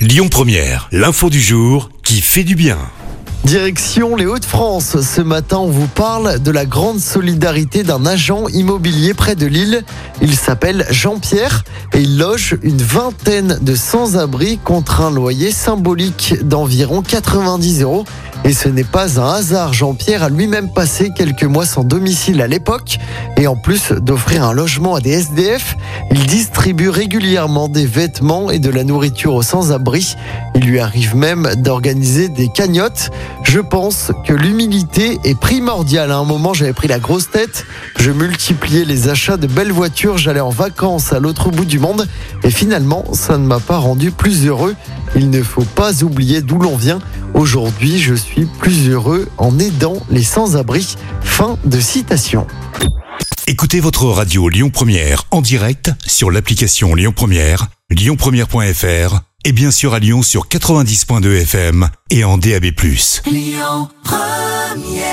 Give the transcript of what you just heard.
Lyon Première, l'info du jour qui fait du bien. Direction les Hauts-de-France. Ce matin, on vous parle de la grande solidarité d'un agent immobilier près de Lille. Il s'appelle Jean-Pierre et il loge une vingtaine de sans-abri contre un loyer symbolique d'environ 90 euros. Et ce n'est pas un hasard. Jean-Pierre a lui-même passé quelques mois sans domicile à l'époque. Et en plus d'offrir un logement à des SDF, il distribue régulièrement des vêtements et de la nourriture aux sans-abri. Il lui arrive même d'organiser des cagnottes. Je pense que l'humilité est primordiale. À un moment, j'avais pris la grosse tête. Je multipliais les achats de belles voitures. J'allais en vacances à l'autre bout du monde. Et finalement, ça ne m'a pas rendu plus heureux. Il ne faut pas oublier d'où l'on vient. Aujourd'hui, je suis plus heureux en aidant les sans-abri. Fin de citation. Écoutez votre radio Lyon Première en direct sur l'application Lyon Première, lyonpremière.fr et bien sûr à Lyon sur 90.2 FM et en DAB+. Lyon Première